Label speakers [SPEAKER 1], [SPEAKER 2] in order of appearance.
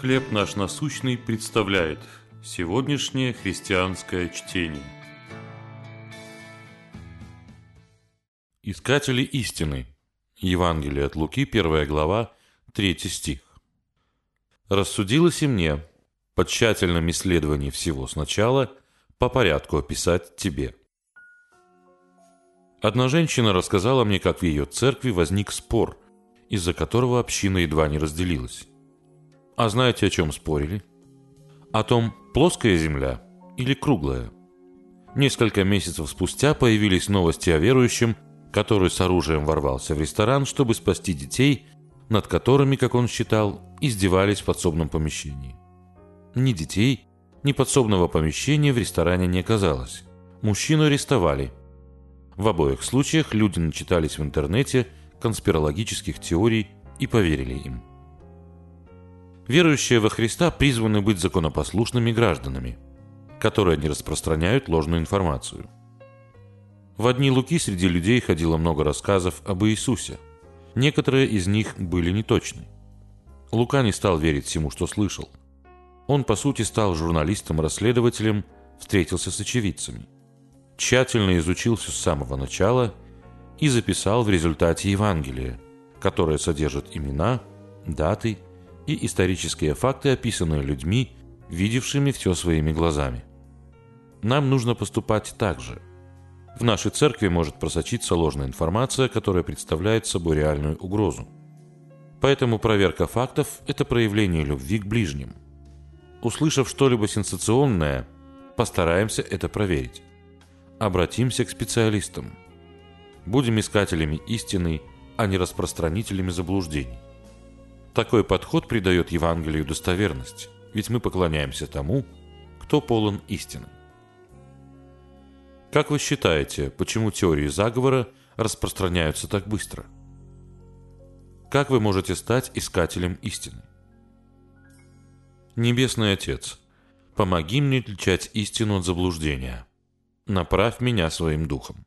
[SPEAKER 1] «Хлеб наш насущный» представляет сегодняшнее христианское чтение. Искатели истины. Евангелие от Луки, 1 глава, 3 стих. «Рассудилось и мне, по тщательном исследовании всего сначала, по порядку описать тебе». Одна женщина рассказала мне, как в ее церкви возник спор, из-за которого община едва не разделилась. А знаете, о чем спорили? О том, плоская земля или круглая. Несколько месяцев спустя появились новости о верующем, который с оружием ворвался в ресторан, чтобы спасти детей, над которыми, как он считал, издевались в подсобном помещении. Ни детей, ни подсобного помещения в ресторане не оказалось. Мужчину арестовали. В обоих случаях люди начитались в интернете конспирологических теорий и поверили им. Верующие во Христа призваны быть законопослушными гражданами, которые не распространяют ложную информацию. В одни Луки среди людей ходило много рассказов об Иисусе. Некоторые из них были неточны. Лука не стал верить всему, что слышал. Он, по сути, стал журналистом-расследователем, встретился с очевидцами. Тщательно изучил все с самого начала и записал в результате Евангелие, которое содержит имена, даты и исторические факты, описанные людьми, видевшими все своими глазами. Нам нужно поступать так же. В нашей церкви может просочиться ложная информация, которая представляет собой реальную угрозу. Поэтому проверка фактов – это проявление любви к ближним. Услышав что-либо сенсационное, постараемся это проверить. Обратимся к специалистам. Будем искателями истины, а не распространителями заблуждений. Такой подход придает Евангелию достоверность, ведь мы поклоняемся тому, кто полон истины. Как вы считаете, почему теории заговора распространяются так быстро? Как вы можете стать искателем истины? Небесный Отец, помоги мне отличать истину от заблуждения. Направь меня своим духом.